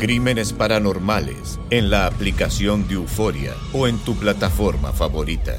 Crímenes Paranormales en la aplicación de Euforia o en tu plataforma favorita.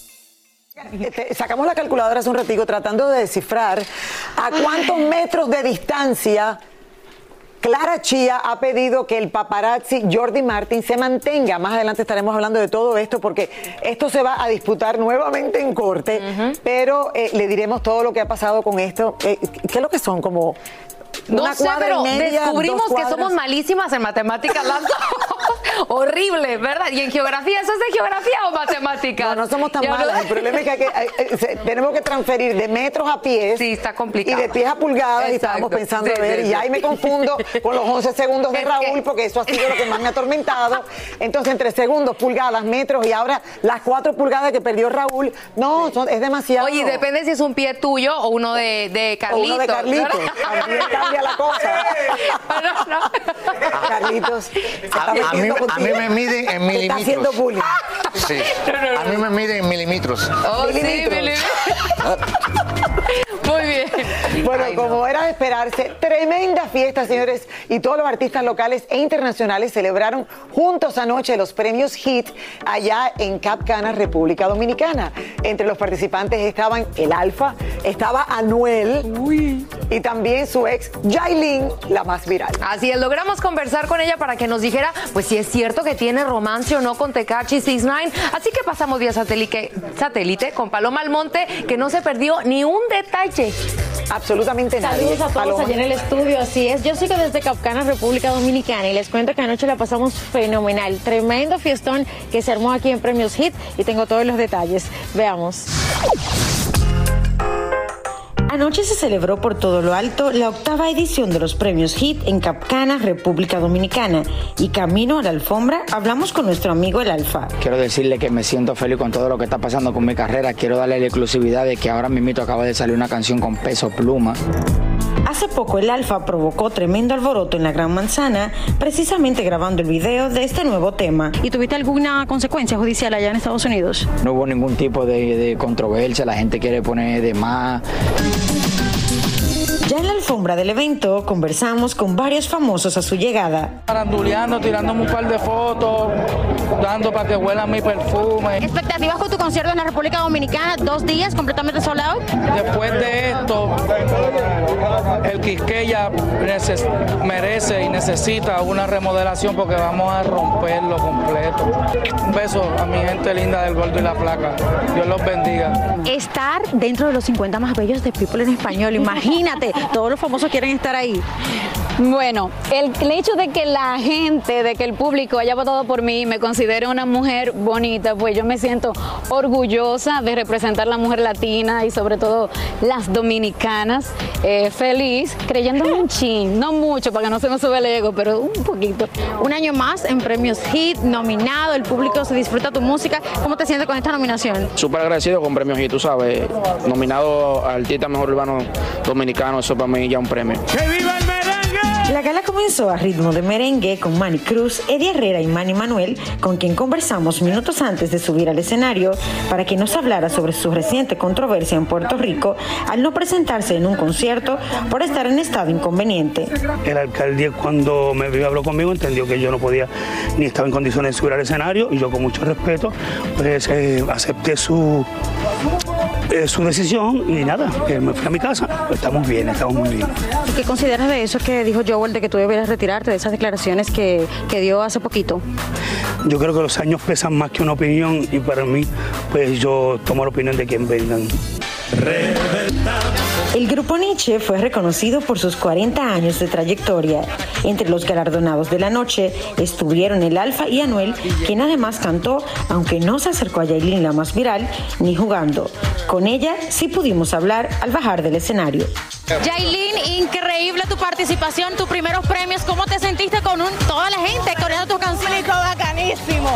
Este, sacamos la calculadora hace un ratico tratando de descifrar a cuántos metros de distancia Clara Chía ha pedido que el paparazzi Jordi Martin se mantenga. Más adelante estaremos hablando de todo esto porque esto se va a disputar nuevamente en corte, pero eh, le diremos todo lo que ha pasado con esto. Eh, ¿Qué es lo que son? Como No una sé, pero media, descubrimos que somos malísimas en matemáticas las dos. Horrible, ¿verdad? Y en geografía, ¿eso es de geografía o matemáticas? No, no somos tan no- malas. El problema es que, hay que- hay- eh, se- tenemos que transferir de metros a pies. Sí, está complicado. Y de pies a pulgadas. Y estábamos pensando, Sí, a ver, sí, y sí. ahí me confundo con los 11 segundos de Es Raúl, que- porque eso ha sido lo que más me ha atormentado. Entonces, entre segundos, pulgadas, metros y ahora las 4 pulgadas que perdió Raúl, no, son- es demasiado. Oye, y depende si es un pie tuyo o uno de, de O Carlitos. uno de Carlitos. cambia la cosa. No. Carlitos. A, a mí, a mí me miden en Te Está milímetros. haciendo bullying. Sí. A mí me miden en milímetros. Oh, sí, Milímetros. Muy bien. Bueno, Ay, no. como era de esperarse, tremenda fiesta, señores, y todos los artistas locales e internacionales celebraron juntos anoche los premios HIT allá en Cap Cana, República Dominicana. Entre los participantes estaban el Alfa, estaba Anuel y también su ex Yailin, la más viral. Así es, logramos conversar con ella para que nos dijera, pues si es cierto que tiene romance o no con Tecachi 69. Así que pasamos vía satélite, satélite con Paloma Almonte, que no se perdió ni un detalle. Absolutamente nadie. Saludos a todos Paloma. allá en el estudio, así es. Yo sigo desde Capcana, República Dominicana, y les cuento que anoche la pasamos fenomenal. Tremendo fiestón que se armó aquí en Premios Hit y tengo todos los detalles. Veamos. Anoche se celebró por todo lo alto la octava edición de los premios HIT en Capcana, República Dominicana. Y camino a la alfombra hablamos con nuestro amigo el Alfa. Quiero decirle que me siento feliz con todo lo que está pasando con mi carrera. Quiero darle la exclusividad de que ahora mismo acaba de salir una canción con peso pluma. Hace poco el Alfa provocó tremendo alboroto en la Gran Manzana, precisamente grabando el video de este nuevo tema. ¿Y tuviste alguna consecuencia judicial allá en Estados Unidos? No hubo ningún tipo de, de controversia, la gente quiere poner de más. Ya en la alfombra del evento conversamos con varios famosos a su llegada. Aranduleando, tirándome un par de fotos, dando para que huelan mi perfume. ¿Expectativas con tu concierto en la República Dominicana? ¿Dos días completamente sold out? Después de esto, el Quisqueya merece y necesita una remodelación porque vamos a romperlo completo. Un beso a mi gente linda del Gordo y la Flaca. Dios los bendiga. Estar dentro de los 50 más bellos de People en español, imagínate, todos los famosos quieren estar ahí. Bueno, el, el hecho de que la gente, de que el público haya votado por mí y me considere una mujer bonita, pues yo me siento orgullosa de representar la mujer latina y sobre todo las dominicanas. Eh, feliz, creyéndome un chin, no mucho para que no se me sube el ego, pero un poquito. Un año más en premios Hit, nominado, el público se disfruta tu música. ¿Cómo te sientes con esta nominación? Súper agradecido con premios y tú sabes, nominado al Artista Mejor Urbano Dominicano, eso para mí ya un premio. ¡Que viva el! La gala comenzó a ritmo de merengue con Manny Cruz, Eddie Herrera y Manny Manuel, con quien conversamos minutos antes de subir al escenario para que nos hablara sobre su reciente controversia en Puerto Rico al no presentarse en un concierto por estar en estado inconveniente. El alcalde cuando me vio habló conmigo entendió que yo no podía ni estaba en condiciones de subir al escenario y yo con mucho respeto pues eh, acepté su eh, su decisión y nada, eh, me fui a mi casa. Estamos bien, estamos muy bien. ¿Y qué consideras de eso que dijo Joel de que tú debieras retirarte de esas declaraciones que, que dio hace poquito? Yo creo que los años pesan más que una opinión y para mí pues yo tomo la opinión de quien vengan. El grupo Nietzsche fue reconocido por sus 40 años de trayectoria. Entre los galardonados de la noche estuvieron el Alfa y Anuel, quien además cantó, aunque no se acercó a Yailin la más viral, ni jugando. Con ella sí pudimos hablar al bajar del escenario. Yailin, increíble tu participación, tus primeros premios. ¿Cómo te sentiste con un- toda la gente coreando tus canciones? bacanísimo.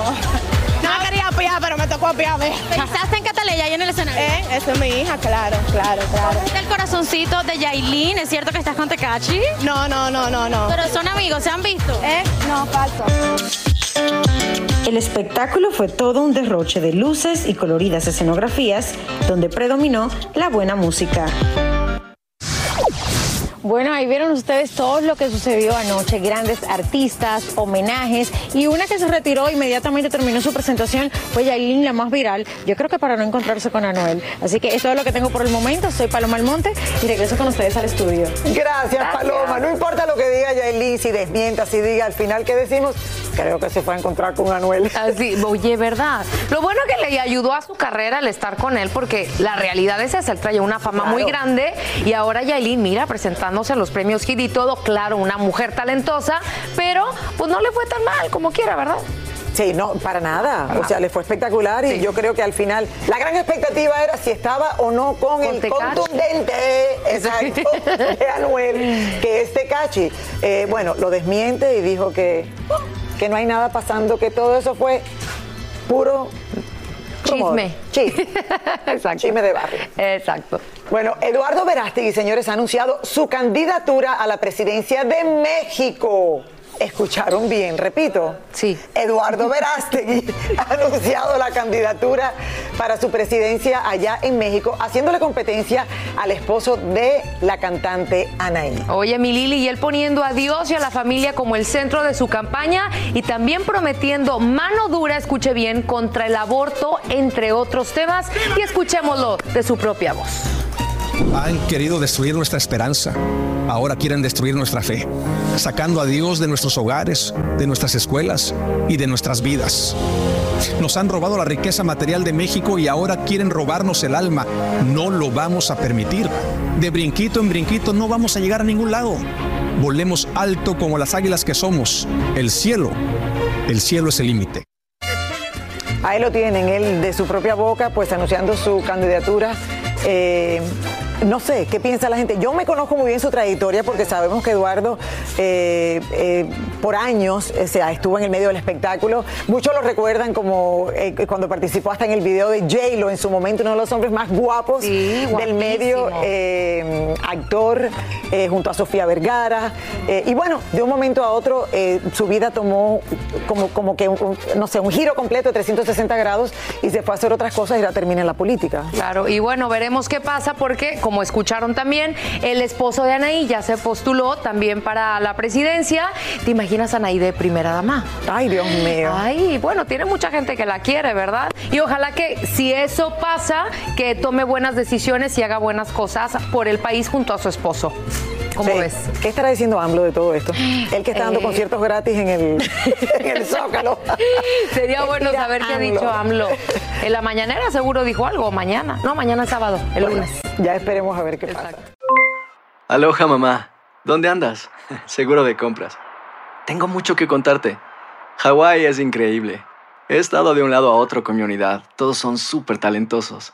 Apiar, pero me tocó apiarme. ¿Pensaste en Cataleya ahí en el escenario? ¿Eh? Esa es mi hija, claro, claro, claro. ¿Viste el corazoncito de Yailin? ¿Es cierto que estás con Tecachi? No, no, no, no, no. Pero son amigos, ¿se han visto? ¿Eh? No, falso. El espectáculo fue todo un derroche de luces y coloridas escenografías, donde predominó la buena música. Bueno, ahí vieron ustedes todo lo que sucedió anoche, grandes artistas, homenajes y una que se retiró inmediatamente terminó su presentación fue Yailin, la más viral, yo creo que para no encontrarse con Anuel. Así que eso es lo que tengo por el momento, soy Paloma Almonte y regreso con ustedes al estudio. Gracias, Paloma. No importa lo que diga Yailin, si desmienta, si diga al final que decimos, creo que se fue a encontrar con Anuel. Así, oye, ¿verdad? Lo bueno que le ayudó a su carrera al estar con él, porque la realidad es esa, él traía una fama muy grande y ahora Yailin, mira, a los premios Hit y todo, claro, una mujer talentosa, pero pues no le fue tan mal como quiera, ¿verdad? Sí, no, para nada. O sea, le fue espectacular y yo creo que al final la gran expectativa era si estaba o no con, el Tecachi. contundente exacto, de Anuel, que es Tecachi. Eh, bueno, lo desmiente y dijo que, que no hay nada pasando, que todo eso fue puro Chisme. Chisme. Chisme de barrio. Exacto. Bueno, Eduardo Verástegui, señores, ha anunciado su candidatura a la presidencia de México. Escucharon bien, repito. Sí. Eduardo Verástegui ha anunciado la candidatura para su presidencia allá en México, haciéndole competencia al esposo de la cantante Anaí. Oye, mi Lili, y él poniendo a Dios y a la familia como el centro de su campaña y también prometiendo mano dura, escuche bien, contra el aborto, entre otros temas. Y escuchémoslo de su propia voz. Han querido destruir nuestra esperanza. Ahora quieren destruir nuestra fe, sacando a Dios de nuestros hogares, de nuestras escuelas y de nuestras vidas. Nos han robado la riqueza material de México y ahora quieren robarnos el alma. No lo vamos a permitir. De brinquito en brinquito no vamos a llegar a ningún lado. Volemos alto como las águilas que somos. El cielo, el cielo es el límite. Ahí lo tienen, él de su propia boca, pues anunciando su candidatura. Eh, no sé, ¿qué piensa la gente? Yo me conozco muy bien su trayectoria porque sabemos que Eduardo eh, eh, por años o sea, estuvo en el medio del espectáculo. Muchos lo recuerdan como eh, cuando participó hasta en el video de J-Lo en su momento, uno de los hombres más guapos del medio, eh, actor eh, junto a Sofía Vergara. Eh, y bueno, de un momento a otro eh, su vida tomó como, como que, un- un- no sé, un giro completo de 360 grados y se fue a hacer otras cosas y la termina en la política. Claro, y bueno, veremos qué pasa porque como escucharon también, el esposo de Anaí ya se postuló también para la presidencia. ¿Te imaginas a Anaí de primera dama? Ay, Dios mío. Ay, bueno, tiene mucha gente que la quiere, ¿verdad? Y ojalá que si eso pasa, que tome buenas decisiones y haga buenas cosas por el país junto a su esposo. ¿Cómo Sí. ves? ¿Qué estará diciendo AMLO de todo esto? Él que está dando Eh. conciertos gratis en el, en el Zócalo. Sería bueno Mira, saber qué ha dicho AMLO. En la mañanera seguro dijo algo, mañana. No, mañana es sábado, el Bueno, lunes. Ya esperemos a ver qué pasa. Aloha mamá, ¿dónde andas? Seguro de compras. Tengo mucho que contarte. Hawái es increíble. He estado de un lado a otro con mi unidad. Todos son súper talentosos.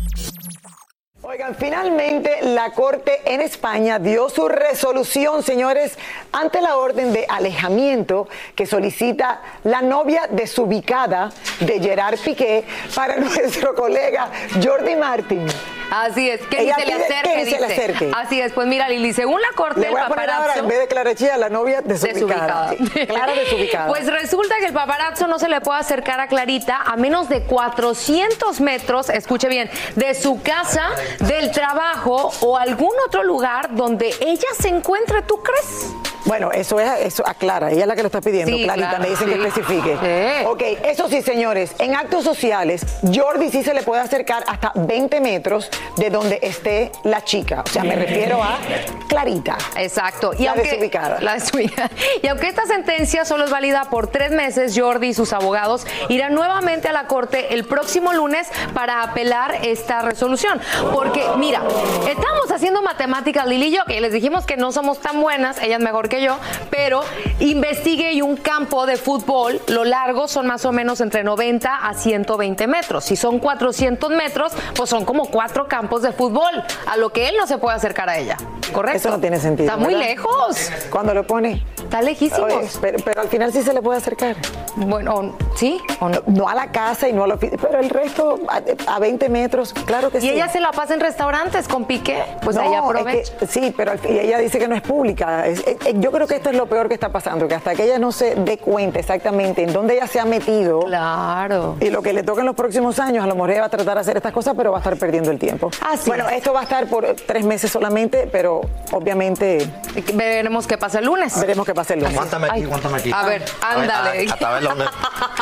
Oigan, finalmente la Corte en España dio su resolución, señores, ante la orden de alejamiento que solicita la novia desubicada de Gerard Piqué para nuestro colega Jordi Martin. Así es, que ni se le acerque, que ni se le dice. acerque. Así es, pues mira, Lili, según la corte, Le voy el a poner ahora, en vez de Clara Chía, la novia desubicada. Desubicada. Clara desubicada. Pues resulta que el paparazzo no se le puede acercar a Clarita a menos de 400 metros, escuche bien, de su casa, del trabajo o algún otro lugar donde ella se encuentre, ¿tú crees? Bueno, eso es eso aclara, ella es la que lo está pidiendo, Sí, Clarita, claro, me dicen que especifique. Sí. Ok, eso sí, señores, en actos sociales, Jordi sí se le puede acercar hasta 20 metros de donde esté la chica. O sea, me refiero a Clarita. Exacto. Y La aunque, desubicada. la desubicada. Y aunque esta sentencia solo es válida por tres meses, Jordi y sus abogados irán nuevamente a la corte el próximo lunes para apelar esta resolución. Porque, mira, estamos haciendo matemáticas, Lili y yo, que les dijimos que no somos tan buenas, ella es mejor que yo, pero investigue y un campo de fútbol, lo largo son más o menos entre 90 a 120 metros. Si son 400 metros, pues son como cuatro campos de fútbol, a lo que él no se puede acercar a ella. ¿Correcto? Eso no tiene sentido. Está muy lejos. Cuando lo pone. Está lejísimos. Oye, pero, pero al final sí se le puede acercar. Bueno, ¿sí o no? No a la casa y no a la oficina, pero el resto a, a 20 metros, claro que Y sí. ella se la pasa en restaurantes con Piqué, pues No, ahí es aprovecha. que- sí, pero al y ella dice que no es pública. Es- es- es- yo creo que esto es lo peor que está pasando, que hasta que ella no se dé cuenta exactamente en dónde ella se ha metido. Claro. Y lo que le toca en los próximos años, a lo mejor ella va a tratar de hacer estas cosas, pero va a estar perdiendo el tiempo. Así bueno, es. esto va a estar por tres meses solamente, pero obviamente Veremos qué pasa el lunes. veremos qué pasa el lunes. Aguántame aquí, aguántame aquí. A ver, ándale. A, a, a ver dónde.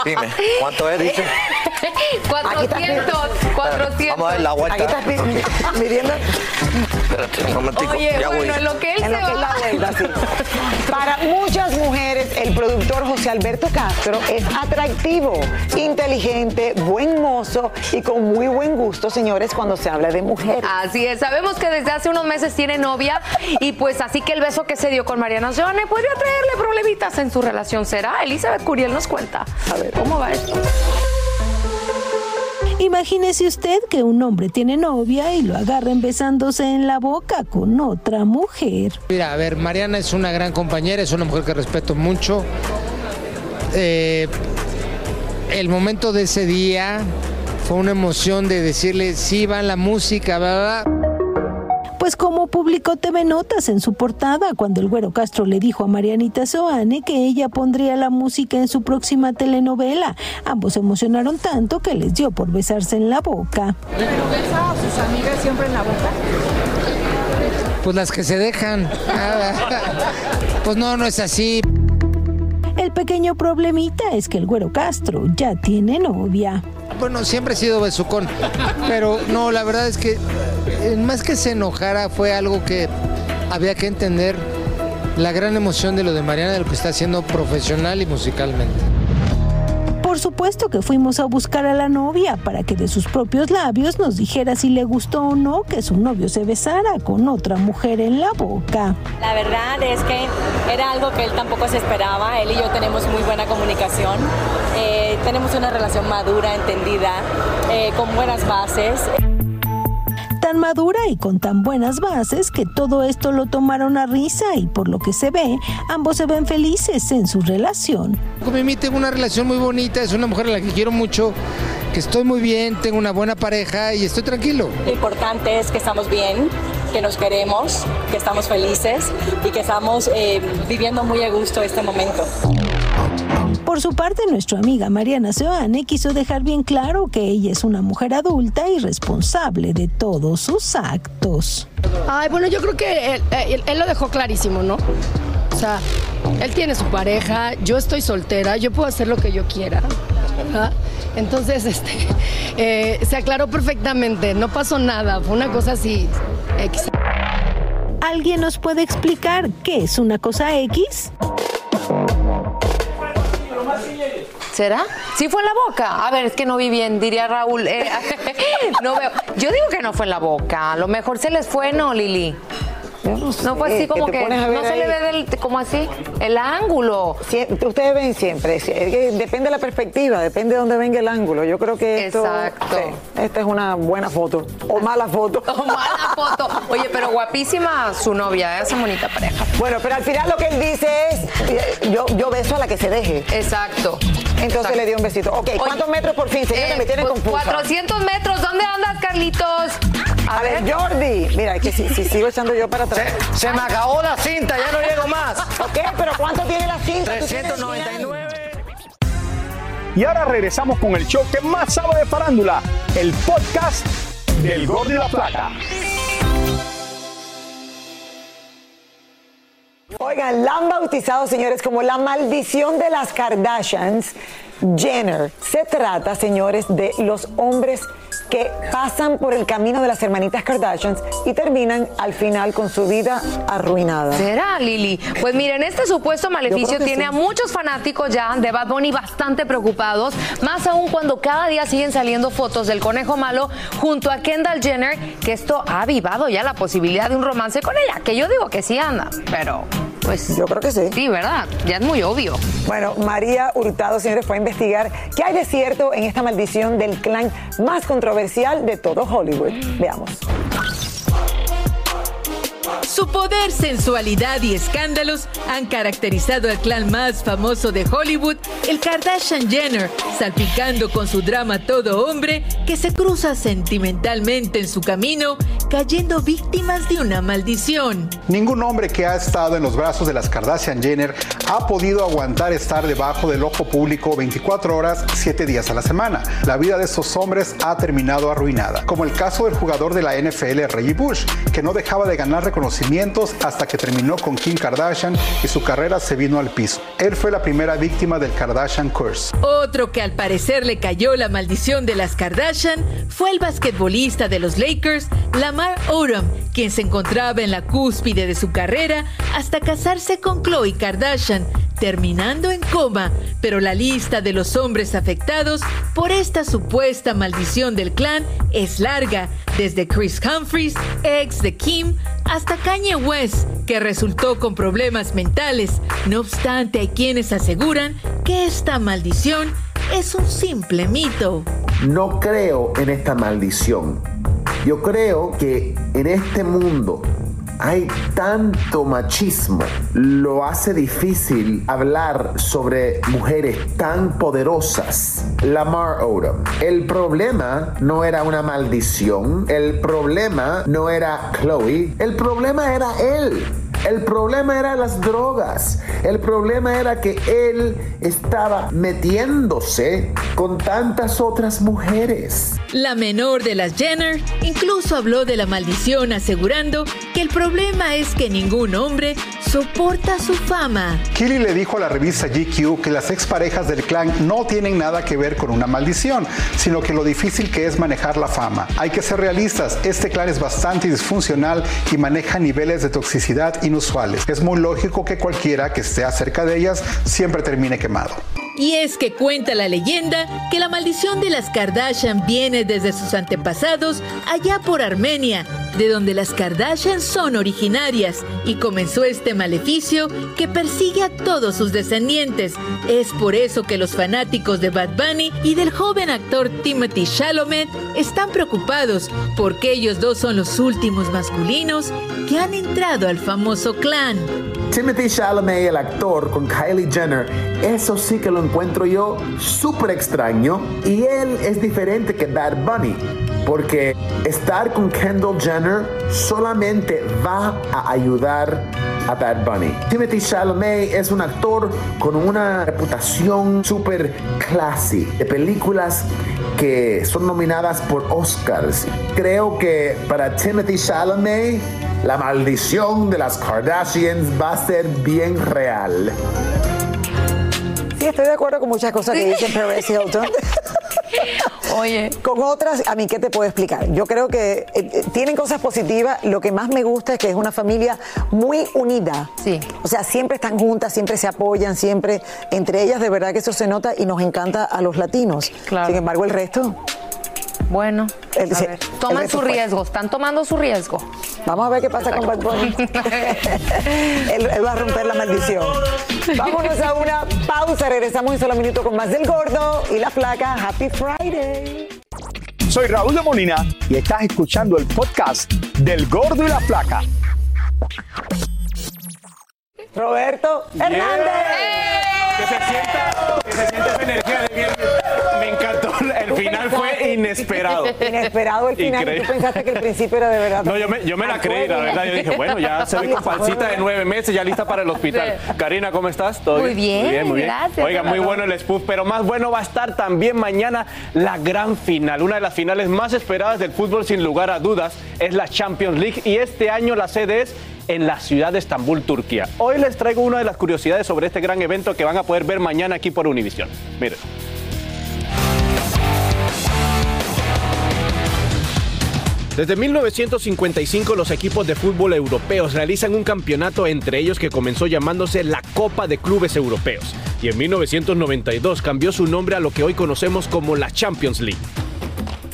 Dime, ¿cuánto es, dice? 400, 400. Vamos a ver la vuelta. Aquí estás midiendo Espérate, un momentico. Oye, ya bueno, voy. en lo que él en se lo que es va. la vuelta, sí. Para muchas mujeres, el productor José Alberto Castro es atractivo, inteligente, buen mozo y con muy buen gusto, señores, cuando se habla de mujeres. Así es, sabemos que desde hace unos meses tiene novia y pues así que el beso que se dio con Mariana Joane podría traerle problemitas en su relación. ¿Será? Elizabeth Curiel nos cuenta. A ver, ¿cómo va esto? Imagínese usted que un hombre tiene novia y lo agarren besándose en la boca con otra mujer. Mira, a ver, Mariana es una gran compañera, es una mujer que respeto mucho. Eh, el momento de ese día fue una emoción de decirle, sí, va la música, bla. Pues como publicó TV Notas en su portada cuando el güero Castro le dijo a Marianita Soane que ella pondría la música en su próxima telenovela, ambos se emocionaron tanto que les dio por besarse en la boca. ¿Besa a sus amigas siempre en la boca? Pues las que se dejan. Pues no, no es así. El pequeño problemita es que el güero Castro ya tiene novia. Bueno, siempre he sido besucón, pero no, la verdad es que eh, más que se enojara fue algo que había que entender la gran emoción de lo de Mariana, de lo que está haciendo profesional y musicalmente. Por supuesto que fuimos a buscar a la novia para que de sus propios labios nos dijera si le gustó o no que su novio se besara con otra mujer en la boca. La verdad es que era algo que él tampoco se esperaba. Él y yo tenemos muy buena comunicación. Eh, tenemos una relación madura, entendida, eh, con buenas bases. Tan madura y con tan buenas bases que todo esto lo tomaron a risa y por lo que se ve, ambos se ven felices en su relación. Con Mimi tengo una relación muy bonita, es una mujer a la que quiero mucho, que estoy muy bien, tengo una buena pareja y estoy tranquilo. Lo importante es que estamos bien, que nos queremos, que estamos felices y que estamos eh, viviendo muy a gusto este momento. Por su parte, nuestra amiga Mariana Seoane quiso dejar bien claro que ella es una mujer adulta y responsable de todos sus actos. Ay, bueno, yo creo que él, él- él lo dejó clarísimo, ¿no? O sea, él tiene su pareja, yo estoy soltera, yo puedo hacer lo que yo quiera. Entonces, este, eh, se aclaró perfectamente, no pasó nada, fue una cosa así. X. ¿Alguien nos puede explicar qué es una cosa X? ¿Será? Sí fue en la boca. A ver, es que no vi bien, diría Raúl. eh, no veo. Yo digo que no fue en la boca. A lo mejor se les fue, ¿no, Lili? No fue así como que, no se le ve del, como así el ángulo. ustedes ven siempre, que depende de la perspectiva, depende de dónde venga el ángulo. Yo creo que esto, Exacto. sí, esta es una buena foto o mala foto. O mala foto. Oye, pero guapísima su novia, esa bonita pareja. Bueno, pero al final lo que él dice es, eh, yo, yo beso a la que se deje. Exacto. Entonces Exacto. le dio un besito. Ok, ¿cuántos Oye, metros por fin, señores? eh, me tienen confusa. 400 metros. ¿Dónde andas, Carlitos? A ver, Jordi. Mira, es que si, si sigo echando yo para atrás. Se, se me acabó la cinta, ya no llego más. Ok, pero ¿cuánto tiene la cinta? Tú tienes 399. Y ahora regresamos con el show que más sabe de farándula, el podcast del Gordo y la Plata. Oigan, la han bautizado, señores, como la maldición de las Kardashians. Jenner. Se trata, señores, de los hombres que pasan por el camino de las hermanitas Kardashians y terminan al final con su vida arruinada. ¿Será, Lili? Pues miren, este supuesto maleficio tiene sí. a muchos fanáticos ya de Bad Bunny bastante preocupados, más aún cuando cada día siguen saliendo fotos del conejo malo junto a Kendall Jenner, que esto ha avivado ya la posibilidad de un romance con ella, que yo digo que sí anda, pero pues... Yo creo que sí. Sí, ¿verdad? Ya es muy obvio. Bueno, María Hurtado, señores, fue a investigar qué hay de cierto en esta maldición del clan más controversial de todo Hollywood. Veamos. Su poder, sensualidad y escándalos han caracterizado al clan más famoso de Hollywood, el Kardashian Jenner, salpicando con su drama todo hombre que se cruza sentimentalmente en su camino, cayendo víctimas de una maldición. Ningún hombre que ha estado en los brazos de las Kardashian Jenner ha podido aguantar estar debajo del ojo público 24 horas, 7 días a la semana. La vida de estos hombres ha terminado arruinada, como el caso del jugador de la NFL Reggie Bush, que no dejaba de ganar reconocimientos hasta que terminó con Kim Kardashian y su carrera se vino al piso. Él fue la primera víctima del Kardashian Curse. Otro que al parecer le cayó la maldición de las Kardashian fue el basquetbolista de los Lakers, Lamar Odom, quien se encontraba en la cúspide de su carrera hasta casarse con Khloe Kardashian, terminando en coma. Pero la lista de los hombres afectados por esta supuesta maldición del clan es larga, desde Chris Humphries, ex de Kim, hasta Kanye West, que resultó con problemas mentales. No obstante, hay quienes aseguran que esta maldición es un simple mito. No creo en esta maldición. Yo creo que en este mundo hay tanto machismo, lo hace difícil hablar sobre mujeres tan poderosas. Lamar Odom. El problema no era una maldición, el problema no era Chloe, el problema era él. El problema era las drogas. El problema era que él estaba metiéndose con tantas otras mujeres. La menor de las Jenner incluso habló de la maldición asegurando que el problema es que ningún hombre soporta su fama. Kelly le dijo a la revista GQ que las exparejas del clan no tienen nada que ver con una maldición, sino que lo difícil que es manejar la fama. Hay que ser realistas, este clan es bastante disfuncional y maneja niveles de toxicidad Es muy lógico que cualquiera que esté cerca de ellas siempre termine quemado. Y es que cuenta la leyenda que la maldición de las Kardashian viene desde sus antepasados allá por Armenia, de donde las Kardashian son originarias, y comenzó este maleficio que persigue a todos sus descendientes. Es por eso que los fanáticos de Bad Bunny y del joven actor Timothy Chalamet están preocupados porque ellos dos son los últimos masculinos que han entrado al famoso clan. Timothy Chalamet, el actor, con Kylie Jenner, eso sí que lo encuentro yo súper extraño. Y él es diferente que Bad Bunny, porque estar con Kendall Jenner solamente va a ayudar a Bad Bunny. Timothy Chalamet es un actor con una reputación súper classy de películas que son nominadas por Oscars. Creo que para Timothy Chalamet la maldición de las Kardashians va a ser bien real. Estoy de acuerdo con muchas cosas que dice Paris Hilton. Oye. Con otras, a mí, ¿qué te puedo explicar? Yo creo que eh, eh, tienen cosas positivas. Lo que más me gusta es que es una familia muy unida. Sí. O sea, siempre están juntas, siempre se apoyan, siempre entre ellas, de verdad que eso se nota y nos encanta a los latinos. Claro. Sin embargo, el resto. Bueno, El- a sí, ver, el toman su fue. riesgo, están tomando su riesgo. Vamos a ver qué pasa con Bad Bunny. él, él va a romper la maldición. Vámonos a una pausa. Regresamos en solo minuto con más del gordo y la placa. Happy Friday. Soy Raúl de Molina y estás escuchando el podcast del Gordo y la Flaca. Roberto Hernández. Que se sienta, que se sienta energía inesperado. Inesperado el final. Increíble. Tú pensaste que el principio era de verdad. No, yo me, yo me la creí, la verdad. Yo dije, bueno, ya se ve con falsita de nueve meses, ya lista para el hospital. Karina, ¿cómo estás? ¿Todo Muy bien, muy bien. gracias, Oiga, muy bueno el spoof, pero más bueno va a estar también mañana la gran final. Una de las finales más esperadas del fútbol, sin lugar a dudas, es la Champions League. Y este año la sede es en la ciudad de Estambul, Turquía. Hoy les traigo una de las curiosidades sobre este gran evento que van a poder ver mañana aquí por Univisión. Miren. Desde 1955 los equipos de fútbol europeos realizan un campeonato entre ellos que comenzó llamándose la Copa de Clubes Europeos y en 1992 cambió su nombre a lo que hoy conocemos como la Champions League.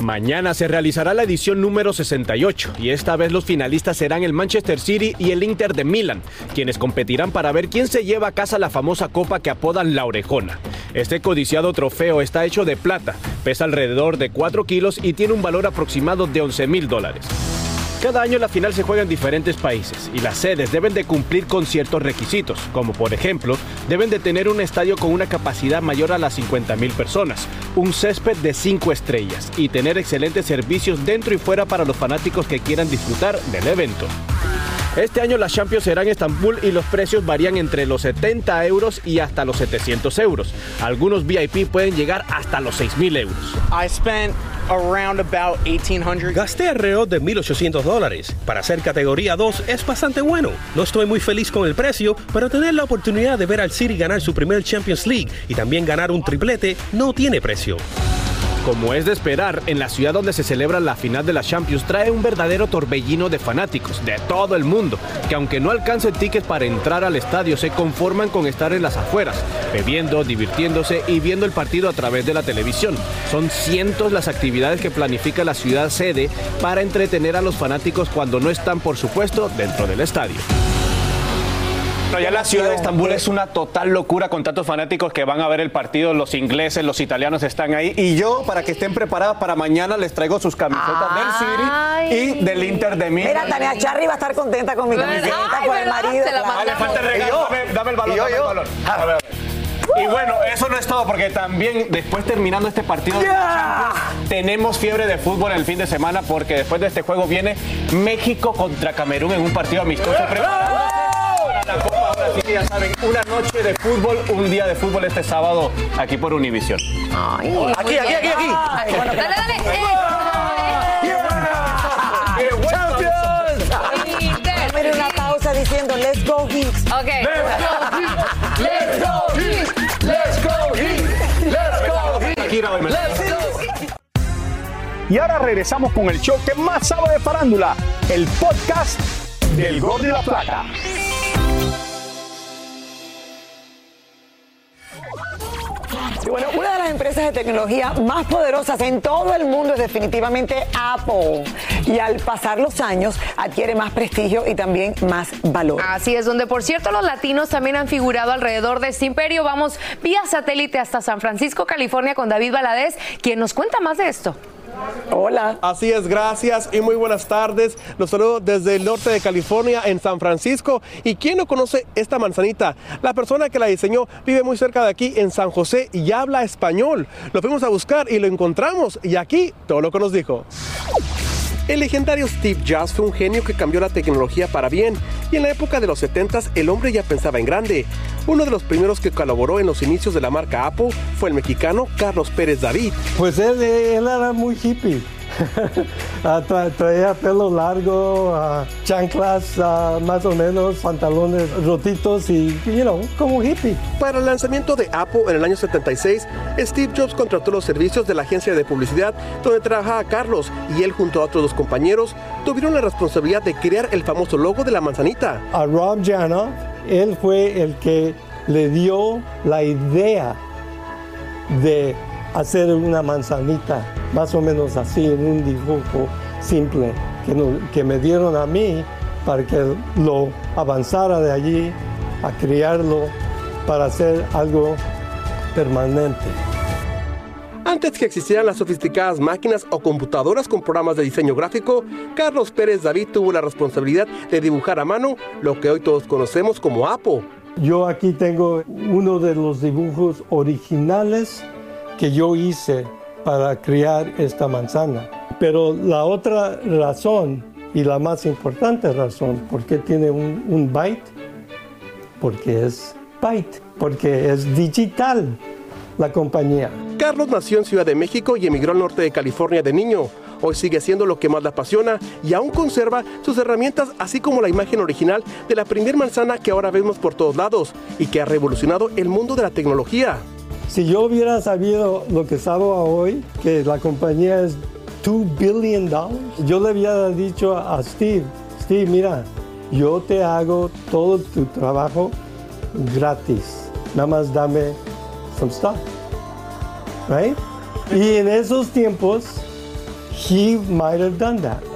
Mañana se realizará la edición número 68 y esta vez los finalistas serán el Manchester City y el Inter de Milán, quienes competirán para ver quién se lleva a casa la famosa copa que apodan la Orejona. Este codiciado trofeo está hecho de plata, pesa alrededor de 4 kilos y tiene un valor aproximado de 11 mil dólares. Cada año la final se juega en diferentes países y las sedes deben de cumplir con ciertos requisitos, como por ejemplo, deben de tener un estadio con una capacidad mayor a las 50 mil personas, un césped de 5 estrellas y tener excelentes servicios dentro y fuera para los fanáticos que quieran disfrutar del evento. Este año las Champions serán en Estambul y los precios varían entre los 70 euros y hasta los 700 euros. Algunos VIP pueden llegar hasta los 6.000 euros. I spent around about 1800. Gasté alrededor de 1.800 dólares. Para ser categoría 2 es bastante bueno. No estoy muy feliz con el precio, pero tener la oportunidad de ver al City ganar su primer Champions League y también ganar un triplete no tiene precio. Como es de esperar, en la ciudad donde se celebra la final de la Champions trae un verdadero torbellino de fanáticos de todo el mundo, que aunque no alcancen tickets para entrar al estadio, se conforman con estar en las afueras, bebiendo, divirtiéndose y viendo el partido a través de la televisión. Son cientos las actividades que planifica la ciudad sede para entretener a los fanáticos cuando no están, por supuesto, dentro del estadio. No, ya la ciudad de Estambul es una total locura con tantos fanáticos que van a ver el partido. Los ingleses, los italianos están ahí. Y yo, para que estén preparados para mañana, les traigo sus camisetas del City y del Inter de Milán. Mira, Tania Charri va a estar contenta con mi camiseta por el marido. Dale, falta el regalo. Dame, dame el balón, dame el balón. A ver, a ver. Y bueno, eso no es todo, porque también después terminando este partido de Champions, tenemos fiebre de fútbol el fin de semana, porque después de este juego viene México contra Camerún en un partido amistoso. Para la Copa. Ahora sí, ya saben, una noche de fútbol, un día de fútbol este sábado aquí por Univisión. Aquí, aquí, aquí, aquí. Dale, dale. Mira una pausa diciendo, let's go Hicks. Ok. Let's go Heat. Let's go Heat. Let's go Heat. Shakira hoy me- Y ahora regresamos con el show que más sabe de farándula, el podcast del Gordo y la Plata. Las empresas de tecnología más poderosas en todo el mundo es definitivamente Apple. Y al pasar los años adquiere más prestigio y también más valor. Así es, donde por cierto los latinos también han figurado alrededor de este imperio. Vamos vía satélite hasta San Francisco, California, con David Valadez, quien nos cuenta más de esto. Hola. Así es, gracias y muy buenas tardes. Los saludo desde el norte de California, en San Francisco. ¿Y quién no conoce esta manzanita? La persona que la diseñó vive muy cerca de aquí, en San José, y habla español. Lo fuimos a buscar y lo encontramos. Y aquí todo lo que nos dijo. El legendario Steve Jobs fue un genio que cambió la tecnología para bien y en la época de los 70 el hombre ya pensaba en grande. Uno de los primeros que colaboró en los inicios de la marca Apple fue el mexicano Carlos Pérez David. Pues él era muy hippie. Ah, tra- traía pelo largo, ah, chanclas ah, más o menos, pantalones rotitos y, you know, como hippie. Para el lanzamiento de Apple en el año 76, Steve Jobs contrató los servicios de la agencia de publicidad donde trabajaba Carlos y él junto a otros dos compañeros tuvieron la responsabilidad de crear el famoso logo de la manzanita. A Rob Janoff, él fue el que le dio la idea de hacer una manzanita, más o menos así, en un dibujo simple, que, no- que me dieron a mí para que lo avanzara de allí a criarlo para hacer algo permanente. Antes que existieran las sofisticadas máquinas o computadoras con programas de diseño gráfico, Carlos Pérez David tuvo la responsabilidad de dibujar a mano lo que hoy todos conocemos como Apple. Yo aquí tengo uno de los dibujos originales que yo hice para criar esta manzana. Pero la otra razón y la más importante razón por qué tiene un, un byte, porque es byte, porque es digital la compañía. Carlos nació en Ciudad de México y emigró al norte de California de niño. Hoy sigue haciendo lo que más le apasiona y aún conserva sus herramientas, así como la imagen original de la primer manzana que ahora vemos por todos lados y que ha revolucionado el mundo de la tecnología. Si yo hubiera sabido lo que sabo hoy, que la compañía es 2 billion dollars, yo le hubiera dicho a Steve, Steve, mira, yo te hago todo tu trabajo gratis. Nada más dame some stuff. Right? Y en esos tiempos, he might have done that.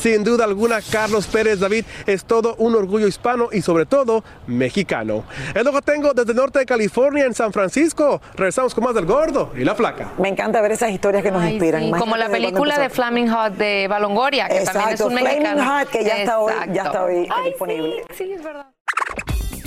Sin duda alguna, Carlos Pérez David es todo un orgullo hispano y sobre todo mexicano. Es lo que tengo desde el norte de California, en San Francisco. Regresamos con más del gordo y la flaca. Me encanta ver esas historias que nos Ay, inspiran. sí, como la película de. Flaming Hot de Balongoria, que también es un Flaming mexicano. Hot, que ya está hoy, ya está hoy Ay, disponible. Sí, sí, es verdad.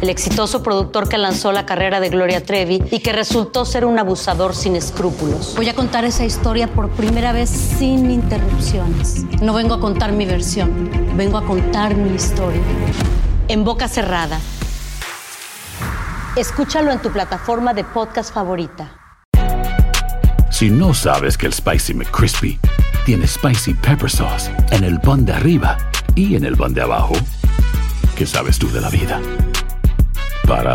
el exitoso productor que lanzó la carrera de Gloria Trevi y que resultó ser un abusador sin escrúpulos. Voy a contar esa historia por primera vez sin interrupciones. No vengo a contar mi versión, vengo a contar mi historia. En boca cerrada. Escúchalo en tu plataforma de podcast favorita. Si no sabes que el Spicy McCrispy tiene Spicy Pepper Sauce en el pan de arriba y en el pan de abajo, ¿qué sabes tú de la vida? Para